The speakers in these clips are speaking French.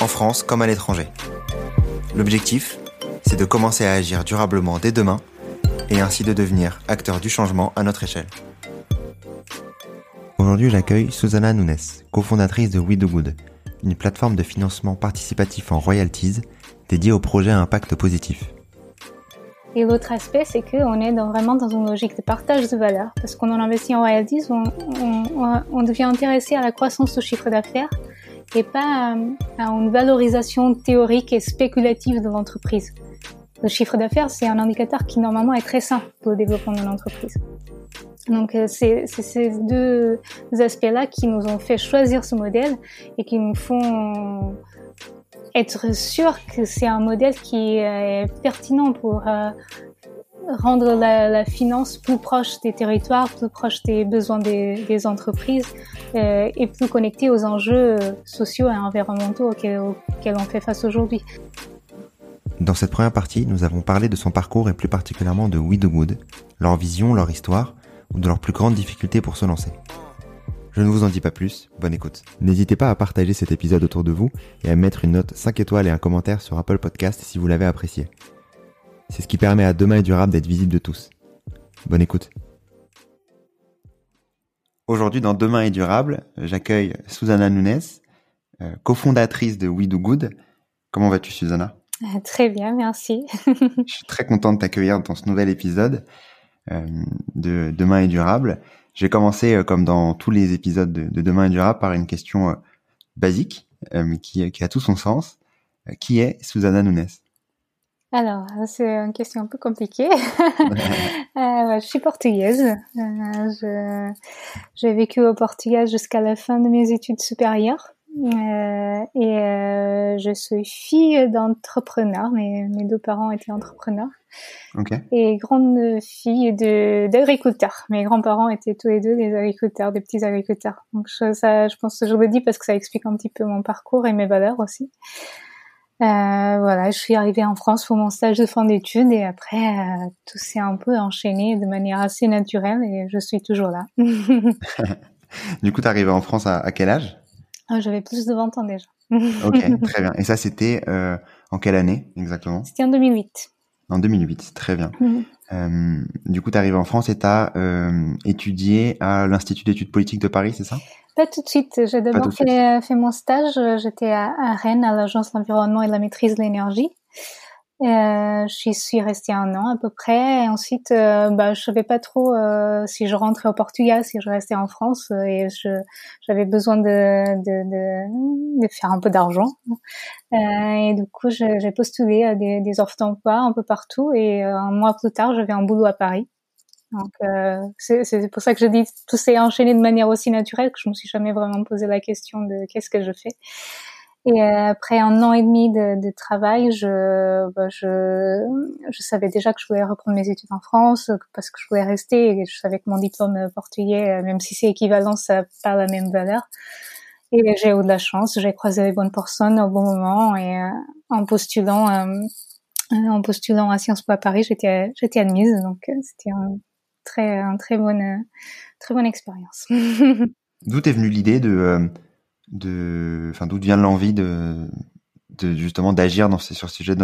en France comme à l'étranger. L'objectif, c'est de commencer à agir durablement dès demain et ainsi de devenir acteur du changement à notre échelle. Aujourd'hui, j'accueille Susanna Nunes, cofondatrice de We Do Good, une plateforme de financement participatif en royalties dédiée aux projets à impact positif. Et l'autre aspect, c'est qu'on est vraiment dans une logique de partage de valeur, parce qu'on en investit en royalties, on, on, devient intéressé à la croissance du chiffre d'affaires et pas à, à une valorisation théorique et spéculative de l'entreprise. Le chiffre d'affaires, c'est un indicateur qui normalement est très sain pour le développement d'une entreprise. Donc euh, c'est ces deux aspects-là qui nous ont fait choisir ce modèle et qui nous font être sûrs que c'est un modèle qui est pertinent pour euh, rendre la, finance plus proche des territoires, plus proche des besoins des, entreprises euh, et plus connecté aux enjeux sociaux et environnementaux auxquels, auxquels on fait face aujourd'hui. Dans cette première partie, nous avons parlé de son parcours et plus particulièrement de We Do Good, leur vision, leur histoire, ou de leurs plus grandes difficultés pour se lancer. Je ne vous en dis pas plus, bonne écoute. N'hésitez pas à partager cet épisode autour de vous et à mettre une note 5 étoiles et un commentaire sur Apple Podcast si vous l'avez apprécié. C'est ce qui permet à Demain et Durable d'être visible de tous. Bonne écoute. Aujourd'hui dans Demain est durable, j'accueille Susanna Nunes, euh, cofondatrice de We Do Good. Comment vas-tu Susanna? Très bien, merci. Je suis très content de t'accueillir dans ce nouvel épisode. Euh, de Demain est durable. J'ai commencé, euh, comme dans tous les épisodes de, Demain est durable, par une question euh, basique, mais qui, qui, a tout son sens. qui est Susanna Nunes? Alors, c'est une question un peu compliquée. je suis portugaise. Euh, J'ai vécu au Portugal jusqu'à la fin de mes études supérieures. Euh, et euh, je suis fille d'entrepreneur. Mes, mes deux parents étaient entrepreneurs. Okay. Et grande fille d'agriculteurs. Mes grands-parents étaient tous les deux des agriculteurs, des petits agriculteurs. Donc je, ça, je pense que je le dis parce que ça explique un petit peu mon parcours et mes valeurs aussi. Euh, voilà, je suis arrivée en France pour mon stage de fin d'études et après euh, tout s'est un peu enchaîné de manière assez naturelle et je suis toujours là. du coup, tu arrivée en France à, à quel âge? Ah, J'avais plus de 20 ans déjà. ok, très bien. Et ça, c'était euh, en quelle année exactement? C'était en 2008. En 2008, très bien. Mhm. Euh, du coup, tu arrives en France et tu as euh, étudié à l'Institut d'études politiques de Paris, c'est ça? Pas tout de suite. J'ai d'abord fait, fait, mon stage. J'étais à, à, Rennes, à l'Agence de l'environnement et de la maîtrise de l'énergie. Euh, je suis restée un an à peu près. Et ensuite, euh, bah, je savais pas trop euh, si je rentrais au Portugal, si je restais en France. Euh, et je, j'avais besoin de, de, de, de, faire un peu d'argent. Euh, et du coup, j'ai postulé à des, des offres d'emploi un peu partout. Et euh, un mois plus tard, j'avais un boulot à Paris. Donc, c'est pour ça que je dis tout s'est enchaîné de manière aussi naturelle que je me suis jamais vraiment posé la question de qu'est-ce que je fais. Et euh, après un an et demi de, de travail, je, bah, je, je savais déjà que je voulais reprendre mes études en France parce que je voulais rester et je savais que mon diplôme portugais, euh, même si c'est équivalent, ça n'a pas la même valeur. Et j'ai eu de la chance, j'ai croisé les bonnes personnes au bon moment et euh, en postulant, euh, en postulant à Sciences Po à Paris, j'étais, j'étais admise, donc c'était un très, un très bonne, très bonne expérience. D'où est venue l'idée de de, enfin, d'où vient l'envie de, de justement d'agir dans ces, sur ce sujet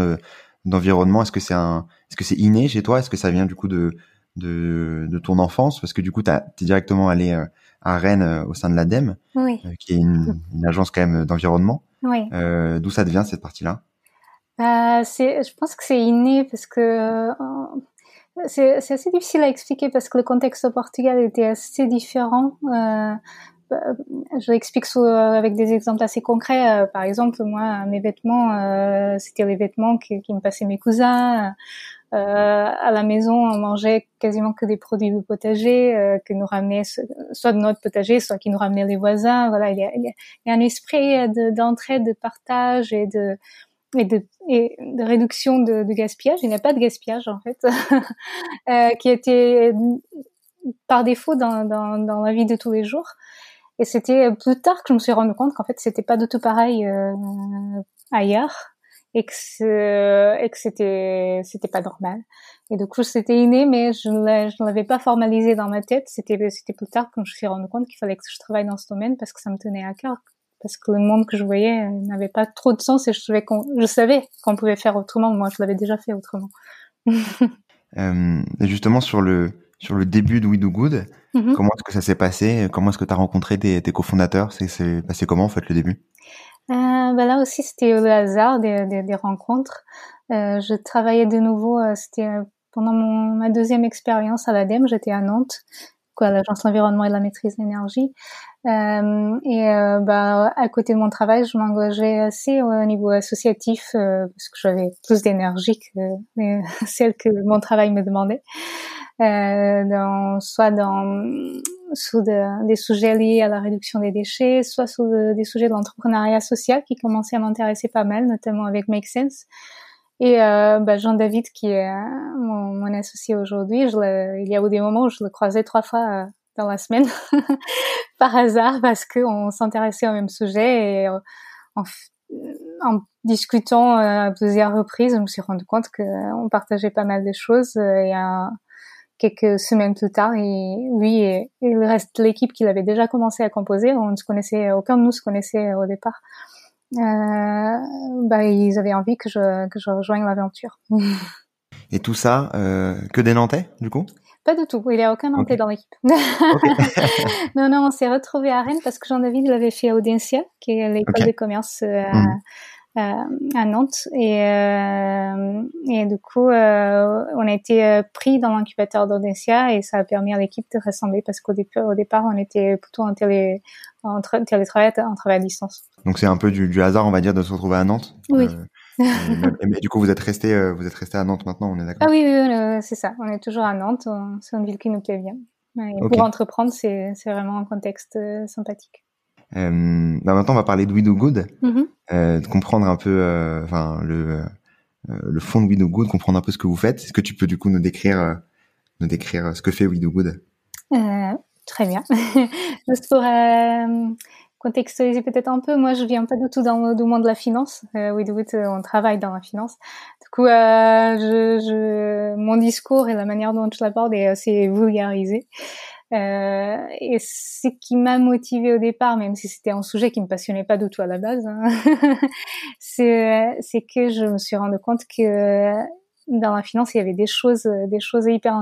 d'environnement? Est-ce que c'est un, est-ce que c'est inné chez toi? Est-ce que ça vient du coup de, de, de ton enfance? Parce que du coup, tu es directement allé euh, à Rennes euh, au sein de l'ADEME, oui. Euh, qui est une, une, agence quand même d'environnement. Oui. Euh, d'où ça devient cette partie-là? Euh, c'est, je pense que c'est inné parce que c'est assez difficile à expliquer parce que le contexte au Portugal était assez différent. Euh, euh, je l'explique euh, avec des exemples assez concrets. Euh, par exemple, moi, mes vêtements, c'était les vêtements qui, me passaient mes cousins. à la maison, on mangeait quasiment que des produits du potager que nous ramenaient soit de notre potager, soit qui nous ramenaient les voisins. Voilà, il y a, il y a un esprit d'entraide, de partage et de et de, et de réduction de, de gaspillage. Il n'y a pas de gaspillage en fait, euh, qui était par défaut dans, dans, dans la vie de tous les jours. Et c'était plus tard que je me suis rendu compte qu'en fait c'était pas du tout pareil euh, ailleurs et que et que c'était c'était pas normal. Et du coup c'était inné, mais je ne l'avais pas formalisé dans ma tête. C'était c'était plus tard que je me suis rendu compte qu'il fallait que je travaille dans ce domaine parce que ça me tenait à cœur parce que le monde que je voyais n'avait pas trop de sens et je savais qu'on je savais qu'on pouvait faire autrement. Moi je l'avais déjà fait autrement. euh, justement sur le sur le début de We Do Good. Mm-hmm. Comment est-ce que ça s'est passé? Comment est-ce que tu as rencontré tes, tes cofondateurs? C'est passé comment en fait le début? Euh, ben Là aussi, c'était le hasard des, des, des rencontres. Euh, je travaillais de nouveau, euh, c'était euh, pendant mon, ma deuxième expérience à l'ADEME, j'étais à Nantes, quoi, l'Agence l'environnement et de la maîtrise de l'énergie. Euh, et euh, bah, à côté de mon travail, je m'engageais assez au niveau associatif euh, parce que j'avais plus d'énergie que celle que mon travail me demandait. Euh, dans, soit dans sous des sujets liés à la réduction des déchets, soit sous des sujets de l'entrepreneuriat social qui commençaient à m'intéresser pas mal, notamment avec Make Sense. Et euh, bah, Jean-David, qui est mon, mon associé aujourd'hui, il y a eu des moments où je le croisais trois fois dans la semaine par hasard parce qu'on s'intéressait au même sujet et euh, en, en discutant euh, à plusieurs reprises, je me suis rendu compte qu'on partageait pas mal de choses euh, et quelques semaines plus tard, et lui et, le reste de l'équipe qu'il avait déjà commencé à composer, on ne se connaissait, aucun de nous se connaissait au départ. Bah, ils avaient envie que je, que je rejoigne l'aventure. Et tout ça, euh, que des Nantais, du coup? Pas du tout. Il n'y a aucun Nantais dans l'équipe. non, non, on s'est retrouvé à Rennes parce que Jean-David l'avait fait à Audencia, qui est l'école de commerce euh, mhm. Euh, à Nantes. Et, euh, et du coup, euh, on a été pris dans l'incubateur d'Audencia et ça a permis à l'équipe de ressembler parce qu'au départ, au départ, on était plutôt en, télé, en télétravail, en travail à distance. Donc c'est un peu du, du, hasard, on va dire, de se retrouver à Nantes. Oui. mais du coup, vous êtes resté, vous êtes resté à Nantes maintenant, on est d'accord? Ah oui, oui, c'est ça. On est toujours à Nantes. C'est une ville qui nous plaît bien. Pour entreprendre, c'est vraiment un contexte sympathique. Euh, bah maintenant, on va parler de We Do Good, mm-hmm. euh, de comprendre un peu, euh, enfin le le fond de We Do Good, comprendre un peu ce que vous faites. Est-ce que tu peux du coup nous décrire, nous décrire ce que fait We Do Good? Très bien. Juste pour contextualiser peut-être un peu, moi je viens pas du tout dans le monde de la finance. Euh, oui, euh, on travaille dans la finance. Du coup, euh, je, je, mon discours et la manière dont je l'aborde est assez vulgarisé. Euh, et ce qui m'a motivé au départ, même si c'était un sujet qui me passionnait pas du tout à la base, hein, c'est que je me suis rendu compte que dans la finance, il y avait des choses, des choses hyper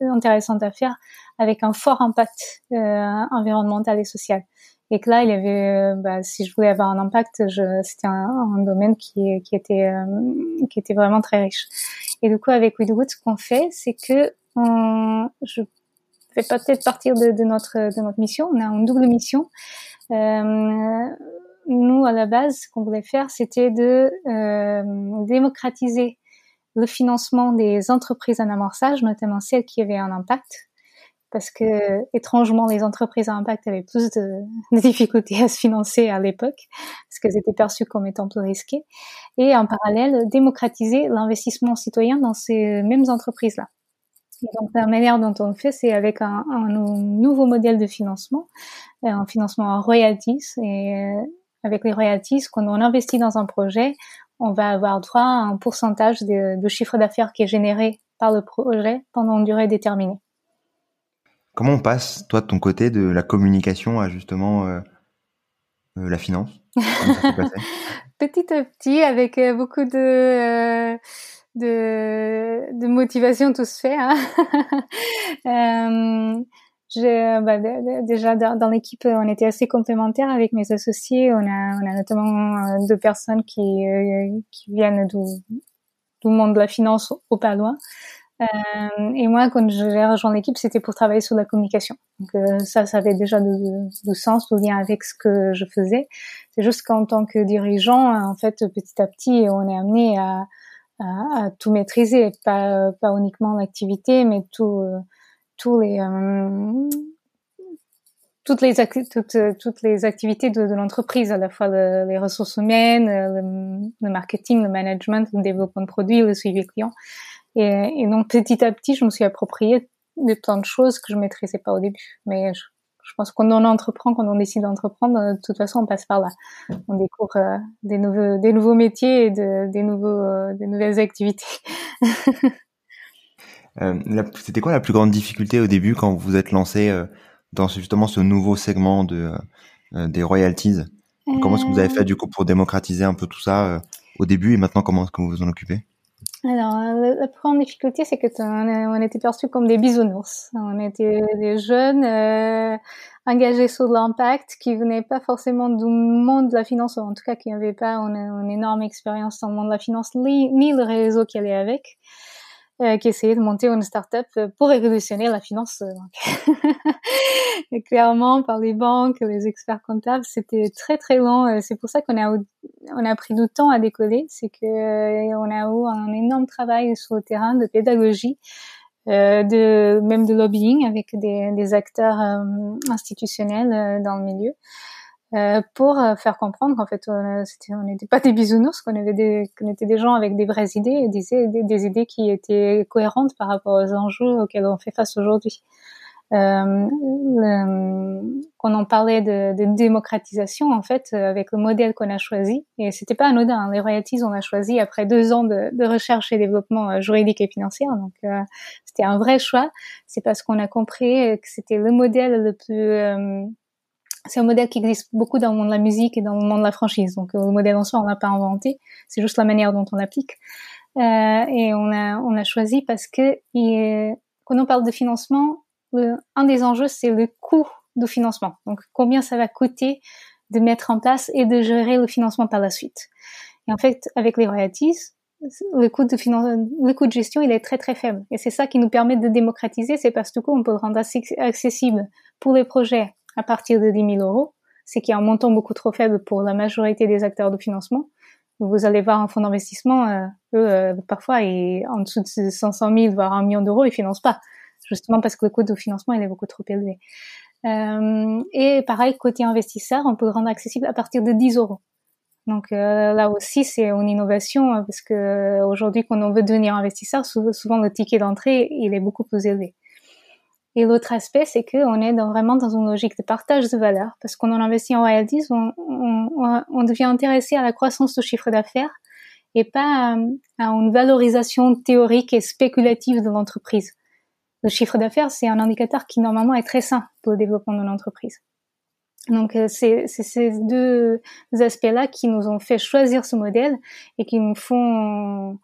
intéressantes à faire avec un fort impact euh, environnemental et social. Et que là il y avait euh, bah, si je voulais avoir un impact c'était un, domaine qui, était euh, vraiment très riche. Et du coup avec Widwood ce qu'on fait c'est que on, je fais peut-être partir de, de, notre de notre mission. On a une double mission. Euh, nous à la base ce qu'on voulait faire c'était de euh, démocratiser le financement des entreprises en amorçage notamment celles qui avaient un impact. Parce que étrangement les entreprises à impact avaient plus de, difficultés à se financer à l'époque parce qu'elles étaient perçues comme étant plus risquées. Et en parallèle démocratiser l'investissement citoyen dans ces mêmes entreprises là. Et donc la manière dont on le fait, c'est avec un, un, nouveau modèle de financement, euh, un financement en royalties. Et euh, avec les royalties, quand on investit dans un projet, on va avoir droit à un pourcentage de, de chiffre d'affaires qui est généré par le projet pendant une durée déterminée. Comment on passe, toi, de ton côté, de la communication à justement euh, euh, la finance? Petit à petit, avec beaucoup de, de, de, motivation, tout se fait. Hein. bah, déjà dans l'équipe, on était assez complémentaires avec mes associés. On a, on a notamment deux personnes qui, qui viennent du, du monde de la finance au pas loin. Euh, et moi, quand j'ai rejoint l'équipe, c'était pour travailler sur la communication. Donc euh, ça, ça avait déjà du, sens, du lien avec ce que je faisais. C'est juste qu'en tant que dirigeant, en fait, petit à petit, on est amené à, à, à tout maîtriser, pas, pas uniquement l'activité, mais tout, euh, tous les toutes les toutes, toutes les activités de, l'entreprise, à la fois les ressources humaines, le, marketing, le management, le développement de produits, le suivi client. Et, donc petit à petit, je me suis approprié de tant de choses que je maîtrisais pas au début. Mais je pense qu'on en entreprend, quand on décide d'entreprendre, de toute façon, on passe par là. On découvre euh, des nouveaux, des nouveaux métiers et de, des nouveaux, euh, des nouvelles activités. euh, C'était quoi la plus grande difficulté au début quand vous vous êtes lancé dans justement ce nouveau segment de des royalties? Comment est-ce que vous avez fait du coup pour démocratiser un peu tout ça au début et maintenant comment est-ce que vous vous en occupez? Alors, euh, la, première difficulté, c'est que on, était perçus comme des bisounours. On était des jeunes euh, engagés sur l'impact qui venaient pas forcément du monde de la finance, en tout cas qui n'avaient pas une, une, énorme expérience dans le monde de la finance, ni le réseau qui allait avec qui essayait de monter une start-up pour révolutionner la finance. et clairement, par les banques, les experts comptables, c'était très très long. Euh, c'est pour ça qu'on a on a pris du temps à décoller. C'est que euh, on a eu un énorme travail sur le terrain de pédagogie. Euh, de même de lobbying avec des, des acteurs euh, institutionnels dans le milieu euh, pour euh, faire comprendre qu'en fait on n'était pas des bisounours, qu'on avait des, qu'on était des gens avec des vraies idées et des, idées qui étaient cohérentes par rapport aux enjeux auxquels on fait face aujourd'hui. Euh, quand on parlait de, de, démocratisation, en fait, avec le modèle qu'on a choisi, et c'était pas anodin, hein, les royalties, on a choisi après deux ans de, de recherche et développement euh, juridique et financier, donc euh, c'était un vrai choix. C'est parce qu'on a compris que c'était le modèle le plus c'est un modèle qui existe beaucoup dans le monde de la musique et dans le monde de la franchise. Donc le modèle en soi, on l'a pas inventé, c'est juste la manière dont on l'applique. Euh, et on a on a choisi parce que quand on parle de financement, un des enjeux c'est le coût du financement. Donc combien ça va coûter de mettre en place et de gérer le financement par la suite. Et en fait, avec les royalties, le coût de le coût de gestion, il est très très faible. Et c'est ça qui nous permet de démocratiser, c'est parce que du coup, on peut le rendre accessible pour les projets à partir de 10 000 euros, c'est qu'il y a un montant beaucoup trop faible pour la majorité des acteurs de financement. Vous allez voir un fonds d'investissement, euh, eux, euh, parfois, et en dessous de 500 000, voire un million d'euros, ils financent pas, justement parce que le coût de financement, il est beaucoup trop élevé. Euh, et pareil, côté investisseur, on peut le rendre accessible à partir de 10 euros. Donc euh, là aussi, c'est une innovation hein, parce que aujourd'hui, quand on veut devenir investisseur, souvent le ticket d'entrée, il est beaucoup plus élevé. Et l'autre aspect, c'est qu'on est vraiment dans une logique de partage de valeur, parce qu'on en investit en royalties, on, devient intéressé à la croissance du chiffre d'affaires et pas à, à, une valorisation théorique et spéculative de l'entreprise. Le chiffre d'affaires, c'est un indicateur qui normalement est très sain pour le développement de l'entreprise. Donc euh, c'est ces deux aspects-là qui nous ont fait choisir ce modèle et qui nous font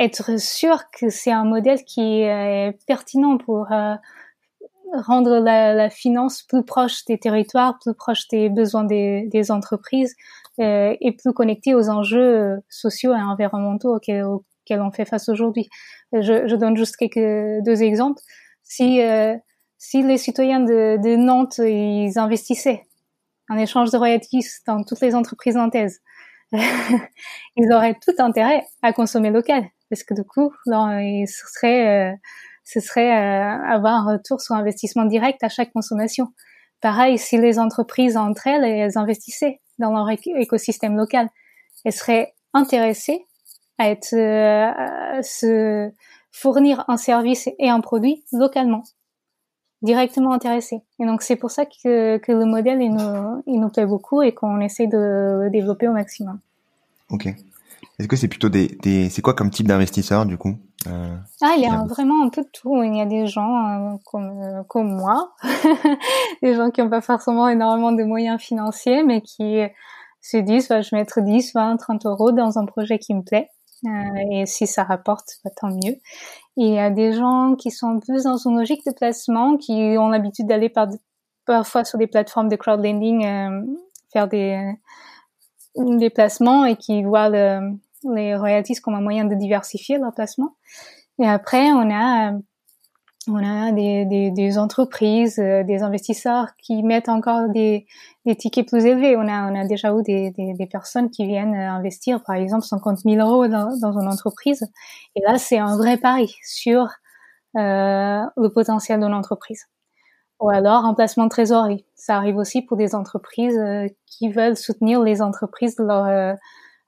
être sûr que c'est un modèle qui est pertinent pour euh, rendre la, finance plus proche des territoires, plus proche des besoins des, entreprises euh, et plus connecté aux enjeux sociaux et environnementaux auxquels, on fait face aujourd'hui. Je, je, donne juste quelques deux exemples. Si euh, si les citoyens de, de, Nantes ils investissaient en échange de royalties dans toutes les entreprises nantaises, ils auraient tout intérêt à consommer local parce que du coup, ce serait, euh, ce serait euh, avoir un retour sur investissement direct à chaque consommation. Pareil, si les entreprises entre elles, elles investissaient dans leur écosystème local, elles seraient intéressées à être, euh, se fournir un service et un produit localement, directement intéressées. Et donc c'est pour ça que, que le modèle il nous, il nous plaît beaucoup et qu'on essaie de le développer au maximum. Ok. Est-ce que c'est plutôt des, des c'est quoi comme type d'investisseur du coup euh, Ah, il y a vraiment un peu de tout. Il y a des gens euh, comme euh, comme moi, des gens qui n'ont pas forcément énormément de moyens financiers, mais qui se disent bah, je vais mettre 10, 20, 30 euros dans un projet qui me plaît. et si ça rapporte, bah, tant mieux. Et il y a des gens qui sont plus dans une logique de placement, qui ont l'habitude d'aller par, parfois sur des plateformes de crowdlending faire des des placements et qui voient le, les royalties comme un moyen de diversifier leur placement. Et après, on a on a des, des, des entreprises, euh, des investisseurs qui mettent encore des, des, tickets plus élevés. On a, on a déjà eu des, des, personnes qui viennent euh, investir, par exemple, 50 000 euros dans, dans une entreprise. Et là, c'est un vrai pari sur euh, le potentiel de l'entreprise. Ou alors un placement de trésorerie. Ça arrive aussi pour des entreprises euh, qui veulent soutenir les entreprises euh,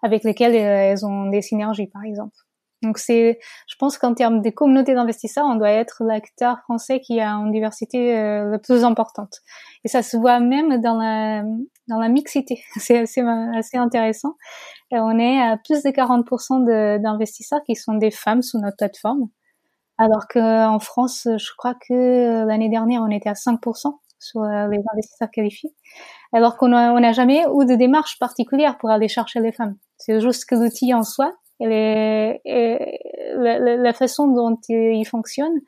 avec lesquelles elles ont des synergies, par exemple. Donc c'est, je pense qu'en termes de communauté d'investisseurs, on doit être l'acteur français qui a une diversité euh, la plus importante. Et ça se voit même dans la dans la mixité. C'est assez assez intéressant. Et on est à plus de 40% d'investisseurs qui sont des femmes sous notre plateforme, alors qu'en France, je crois que l'année dernière, on était à 5% sur euh, les investisseurs qualifiés, alors qu'on n'a jamais eu de démarche particulière pour aller chercher les femmes. C'est juste que l'outil en soi et, la, façon dont il fonctionne,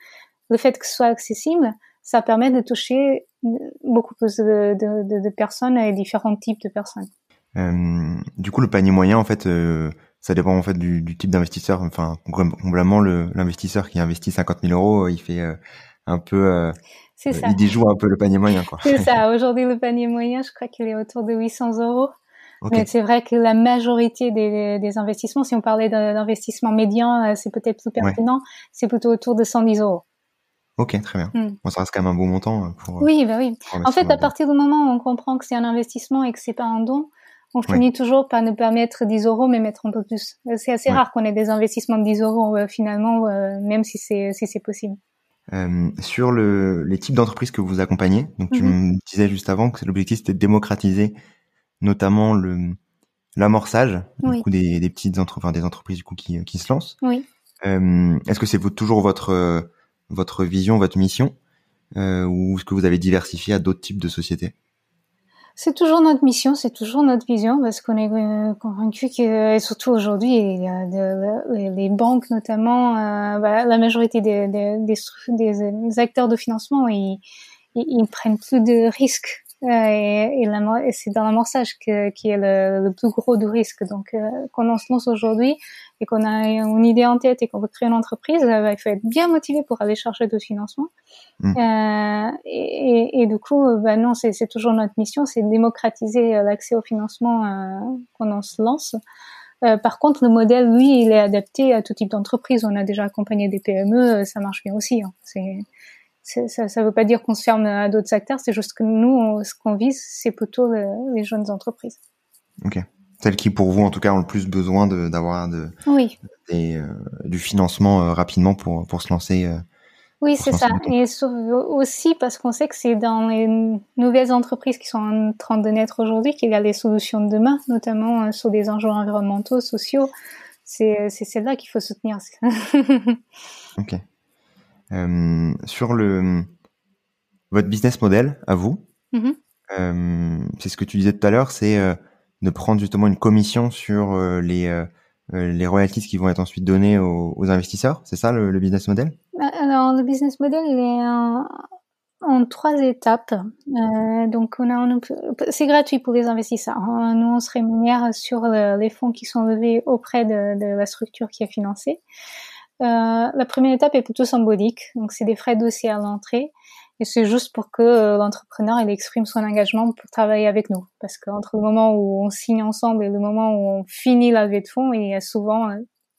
le fait que ce soit accessible, ça permet de toucher beaucoup plus de, personnes et différents types de personnes. Euh, du coup, le panier moyen, en fait, euh, ça dépend en fait du, type d'investisseur. Enfin, globalement, l'investisseur qui investit 50 000 euros, il fait euh, un peu, ça. il déjoue un peu le panier moyen, quoi. C'est ça. Aujourd'hui, le panier moyen, je crois qu'il est autour de 800 euros. Mais c'est vrai que la majorité des, des investissements, si on parlait d'investissement médian, euh, c'est peut-être plus pertinent, c'est plutôt autour de 110 euros. Ok, très bien. Hmm. Bon, ça reste quand même un bon montant. Euh, pour, euh, oui, bah oui. En fait, à partir du moment où on comprend que c'est un investissement et que c'est pas un don, on finit toujours par ne pas mettre 10 euros, mais mettre un peu plus. C'est assez rare qu'on ait des investissements de 10 euros finalement, même si c'est si c'est possible. Euh, sur le, les types d'entreprises que vous accompagnez, donc tu mhm. me disais juste avant que l'objectif c'était de démocratiser notamment le l'amorçage du coup des, des petites entreprises, des entreprises du coup qui, qui se lancent. Oui. Euh, est-ce que c'est toujours votre votre vision, votre mission, euh, ou est-ce que vous avez diversifié à d'autres types de sociétés? C'est toujours notre mission, c'est toujours notre vision, parce qu'on est euh, convaincu que, et surtout aujourd'hui, les banques notamment, euh, bah, la majorité des, des, des, acteurs de financement, ils, ils, ils prennent plus de risques euh, et, et, c'est dans l'amorçage que, qui est le, le, plus gros du risque. Donc, euh, quand on se lance aujourd'hui et qu'on a une idée en tête et qu'on veut créer une entreprise, euh, il faut être bien motivé pour aller chercher de financement. Mmh. Euh, et, et, du coup, ben non, c'est toujours notre mission, c'est démocratiser l'accès au financement euh, quand on se lance. par contre, le modèle, lui, il est adapté à tout type d'entreprise. On a déjà accompagné des PME, ça marche bien aussi. Hein. C'est ça ne veut pas dire qu'on se ferme à d'autres secteurs, c'est juste que nous, ce qu'on vise, c'est plutôt les jeunes entreprises. Ok. Celles qui, pour vous, en tout cas, ont le plus besoin d'avoir de, oui. euh, du financement euh, rapidement pour, pour se lancer. Euh, oui, c'est ça. Et aussi parce qu'on sait que c'est dans les nouvelles entreprises qui sont en train de naître aujourd'hui qu'il y a les solutions de demain, notamment sur des enjeux environnementaux, sociaux. C'est celle-là qu'il faut soutenir. ok. Euh, sur le votre business model à vous, mm-hmm. euh, c'est ce que tu disais tout à l'heure, c'est euh, de prendre justement une commission sur les les royalties qui vont être ensuite données aux, investisseurs. C'est ça le, business model? Alors le business model il est en, trois étapes. donc on a c'est gratuit pour les investisseurs. Nous on se rémunère sur les fonds qui sont levés auprès de, de la structure qui est financée. Euh, la première étape est plutôt symbolique, donc c'est des frais dossiers à l'entrée, et c'est juste pour que euh, l'entrepreneur il exprime son engagement pour travailler avec nous, parce qu'entre le moment où on signe ensemble et le moment où on finit la levée de fonds, il y a souvent euh,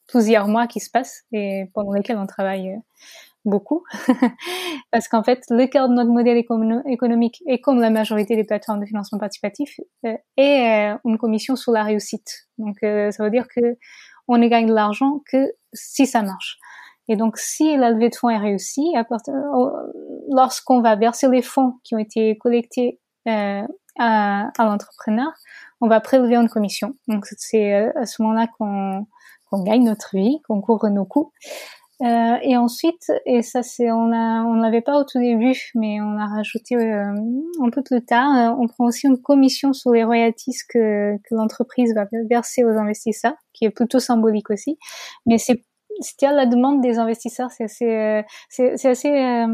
plusieurs mois qui se passent et pendant lesquels on travaille beaucoup, parce qu'en fait le cœur de notre modèle économique et comme la majorité des plateformes de financement participatif est une commission sur la réussite. Donc ça veut dire que on ne gagne de l'argent que si ça marche. Et donc, si la levée de fonds est réussie, lorsqu'on va verser les fonds qui ont été collectés euh, à, l'entrepreneur, on va prélever une commission. Donc, c'est euh, à ce moment-là qu'on gagne notre vie, qu'on couvre nos coûts. Euh, et ensuite, et ça c'est on a l'avait pas au tout début, mais on a rajouté euh, un peu plus tard. Euh, on prend aussi une commission sur les royalties que l'entreprise va verser aux investisseurs, qui est plutôt symbolique aussi. Mais c'est c'était à la demande des investisseurs. C'est assez euh, c'est assez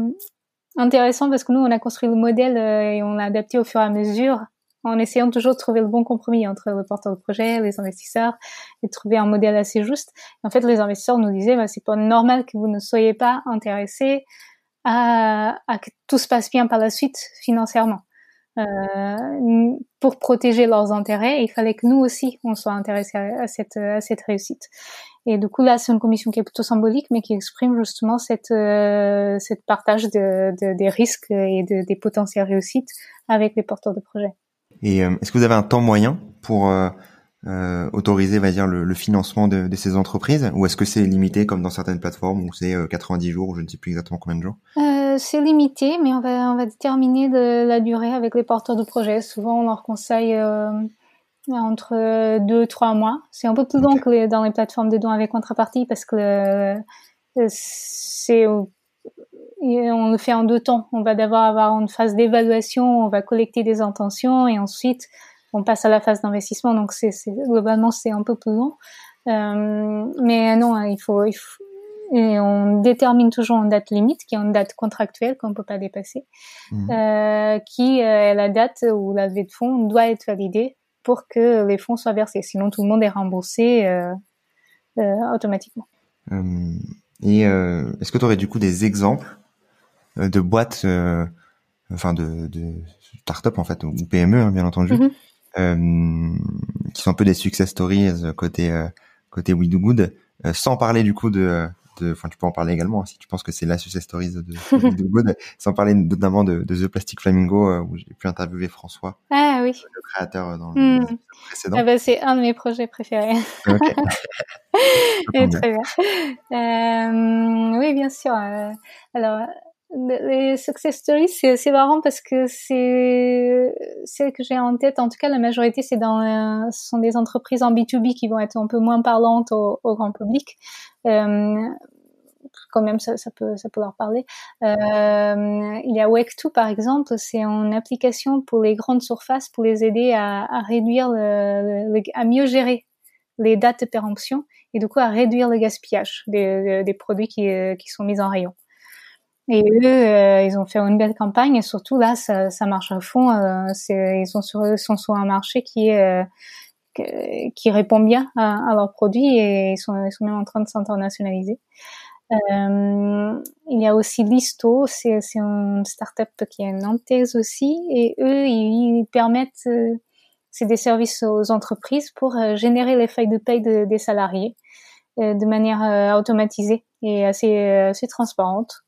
intéressant parce que nous on a construit le modèle et on l'a adapté au fur et à mesure en essayant toujours de trouver le bon compromis entre le porteur de projet, les investisseurs, et trouver un modèle assez juste. En fait, les investisseurs nous disaient, bah, c'est pas normal que vous ne soyez pas intéressés à, à, que tout se passe bien par la suite financièrement. Euh, pour protéger leurs intérêts, il fallait que nous aussi on soit intéressés à, cette à cette réussite. Et du coup là, c'est une commission qui est plutôt symbolique, mais qui exprime justement cette euh, cette partage de, de, des risques et de, des potentielles réussites avec les porteurs de projets. Et euh, est-ce que vous avez un temps moyen pour euh, euh, autoriser, va dire, le, le financement de, de, ces entreprises, ou est-ce que c'est limité comme dans certaines plateformes où c'est 90 jours ou je ne sais plus exactement combien de jours? C'est limité, mais on va on va déterminer de la durée avec les porteurs de projets. Souvent, on leur conseille entre deux trois mois. C'est un peu plus long que dans les plateformes de dons avec contrepartie parce que c'est on le fait en deux temps. On va d'abord avoir une phase d'évaluation, on va collecter des intentions et ensuite on passe à la phase d'investissement. Donc c'est globalement c'est un peu plus long. Euh, mais non, il faut, il faut, et on détermine toujours une date limite, qui est une date contractuelle qu'on ne peut pas dépasser, mmh. euh, qui est la date où la levée de fonds doit être validée pour que les fonds soient versés. Sinon, tout le monde est remboursé euh, euh, automatiquement. Euh, et euh, est-ce que tu aurais du coup des exemples euh, de boîtes, euh, enfin de, de start-up en fait, ou PME hein, bien entendu, mm-hmm. qui sont un peu des success stories côté côté We Do Good, sans parler du coup de enfin tu peux en parler également hein, si tu penses que c'est la success stories de, de, Good, sans parler notamment de, de, The Plastic Flamingo euh, où j'ai pu interviewer François, ah, oui. le créateur euh, dans le hmm. précédent. Ah bah, c'est un de mes projets préférés. Okay. Et très bien. Euh, oui, bien sûr. Euh, alors, les success stories, c'est marrant parce que c'est celles que j'ai en tête. En tout cas, la majorité, c'est dans, ce sont des entreprises en B2B qui vont être un peu moins parlantes au, au grand public. Euh, quand même ça, peut leur parler. Euh, il y a Wake2 par exemple, c'est une application pour les grandes surfaces pour les aider à, réduire à mieux gérer les dates de péremption et du coup à réduire le gaspillage des, produits qui, qui sont mis en rayon. Et eux, euh, ils ont fait une belle campagne et surtout là, ça, marche à fond. Euh, ils sont sur, sont sur un marché qui est qui répond bien à, à, leurs produits et ils sont, ils sont même en train de s'internationaliser. Euh, il y a aussi Listo, c'est une startup qui est nantaise aussi, et eux, ils, permettent, euh, c'est des services aux entreprises pour euh, générer les feuilles de paye de, des salariés euh, de manière automatisée et assez, assez transparente.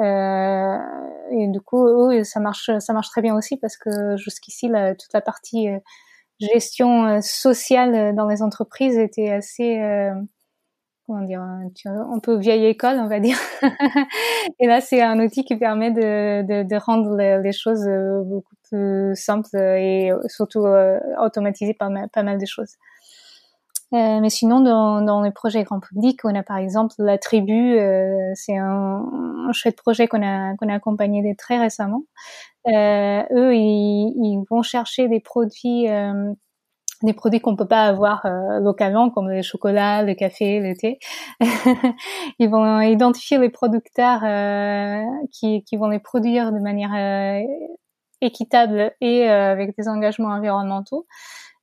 et du coup, eux, ça marche, ça marche très bien aussi parce que jusqu'ici, toute la partie gestion sociale dans les entreprises était assez comment dire, un peu vieille école, on va dire. et là, c'est un outil qui permet de, de, de rendre les, choses euh, beaucoup plus simples et surtout euh, automatiser pas mal, pas mal de choses. Euh, mais sinon, dans, dans les projets grand public, on a par exemple la tribu. Euh, c'est un, un, chouette projet qu'on a qu'on a accompagné très récemment. Euh, eux, ils, ils, vont chercher des produits euh, des produits qu'on peut pas avoir euh, localement comme le chocolat, le café, le thé. Ils vont identifier les producteurs qui, qui vont les produire de manière équitable et avec des engagements environnementaux.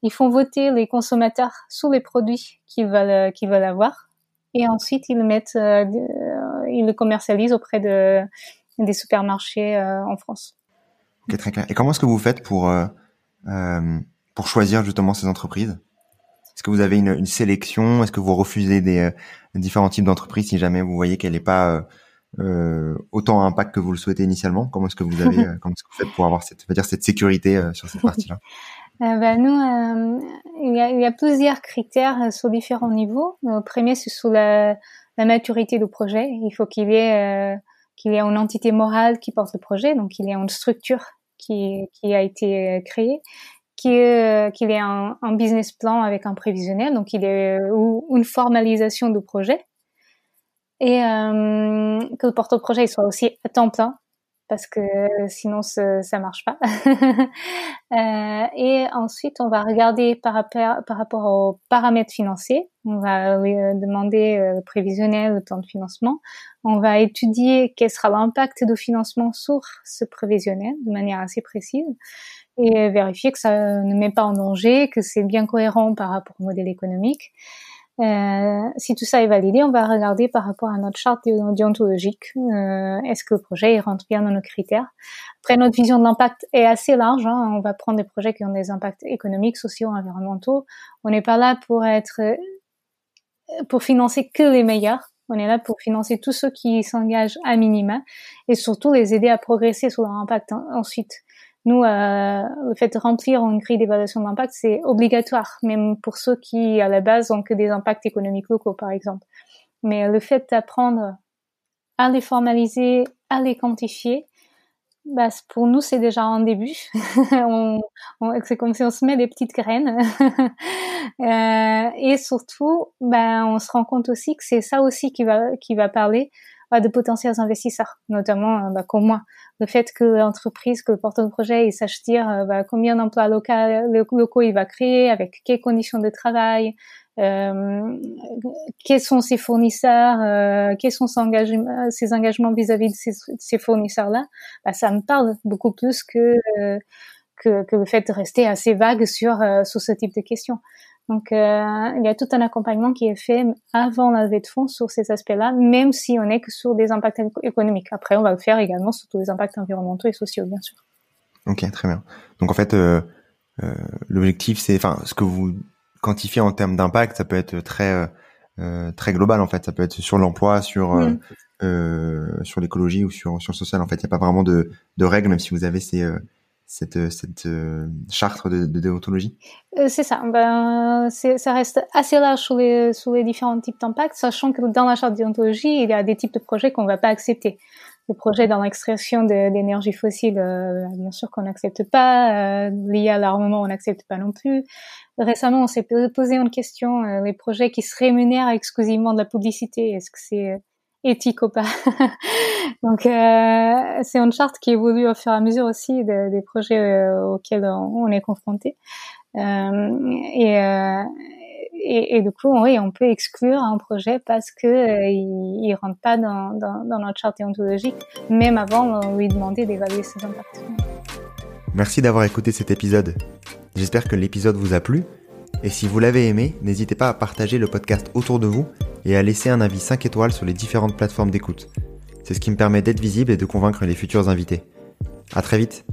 Ils font voter les consommateurs sur les produits qu'ils veulent qu'ils veulent avoir. Et ensuite ils le mettent ils le commercialisent auprès de des supermarchés en France. Ok, très clair. Et comment est-ce que vous faites pour pour choisir justement ces entreprises? Est-ce que vous avez une, une sélection? Est-ce que vous refusez des, euh, différents types d'entreprises si jamais vous voyez qu'elle n'est pas euh, euh, autant à impact que vous le souhaitez initialement? Comment est-ce que vous avez, comment est-ce que vous faites pour avoir cette, dire cette sécurité sur cette partie-là ben nous, il y, a, il, y a, plusieurs critères sur différents niveaux. Le premier, c'est sur la, la, maturité du projet. Il faut qu'il y ait qu'il y ait une entité morale qui porte le projet, donc il y ait une structure qui, qui a été créée qu'il ait un, business plan avec un prévisionnel, donc il est ou une formalisation du projet, et euh, que le porte-projet soit aussi à temps plein, parce que sinon ça, ça marche pas. euh, et ensuite, on va regarder par rapport, aux paramètres financiers. On va demander le prévisionnel, le plan de financement. On va étudier quel sera l'impact du financement sur ce prévisionnel de manière assez précise et vérifier que ça ne met pas en danger, que c'est bien cohérent par rapport au modèle économique. Euh, si tout ça est validé, on va regarder par rapport à notre charte déontologique, euh, est-ce que le projet rentre bien dans nos critères? Après, notre vision de l'impact est assez large. Hein. On va prendre des projets qui ont des impacts économiques, sociaux, environnementaux. On n'est pas là pour être pour financer que les meilleurs. On est là pour financer tous ceux qui s'engagent à minima et surtout les aider à progresser sur leur impact ensuite. Nous, euh, le fait de remplir une grille d'évaluation d'impact, c'est obligatoire, même pour ceux qui, à la base, ont que des impacts économiques locaux, par exemple. Mais le fait d'apprendre à les formaliser, à les quantifier, bah, pour nous, c'est déjà un début. on, c'est comme si on se met des petites graines. euh, et surtout, bah, on se rend compte aussi que c'est ça aussi qui va, qui va parler de potentiels investisseurs, notamment euh, bah, comme moi. Le fait que l'entreprise, que le porteur de projet, il sache dire euh, bah, combien d'emplois locaux, il va créer, avec quelles conditions de travail, euh, quels sont ses fournisseurs, euh, quels sont ses engagements, vis-à-vis de ces, fournisseurs-là, bah, ça me parle beaucoup plus que, que, que le fait de rester assez vague sur sur ce type de questions. Donc, euh, il y a tout un accompagnement qui est fait avant la levée de fonds sur ces aspects-là, même si on n'est que sur des impacts économiques. Après, on va le faire également sur tous les impacts environnementaux et sociaux, bien sûr. Ok, très bien. Donc, en fait, euh, euh, l'objectif, c'est, enfin, ce que vous quantifiez en termes d'impact, ça peut être très très global, en fait. Ça peut être sur l'emploi, sur mm. sur l'écologie ou sur sur le social. En fait, il n'y a pas vraiment de, de règles, même si vous avez ces cette, cette euh, charte de, déontologie euh, C'est ça. Ben, ça reste assez large sur les, différents types d'impact, sachant que dans la charte de déontologie, il y a des types de projets qu'on ne va pas accepter. Les projets dans l'extraction d'énergie fossile, euh, bien sûr qu'on n'accepte pas. Euh, liés à l'armement, on n'accepte pas non plus. Récemment, on s'est posé une question, les projets qui se rémunèrent exclusivement de la publicité, est-ce que c'est pas. Donc euh, c'est une charte qui évolue au fur et à mesure aussi des projets euh, auxquels on, est confronté. Euh, et, du coup, oui, on peut exclure un projet parce que il, il rentre pas dans, notre charte déontologique, même avant de lui demander d'évaluer ses impacts. Merci d'avoir écouté cet épisode. J'espère que l'épisode vous a plu. Et si vous l'avez aimé, n'hésitez pas à partager le podcast autour de vous et à laisser un avis 5 étoiles sur les différentes plateformes d'écoute. C'est ce qui me permet d'être visible et de convaincre les futurs invités. À très vite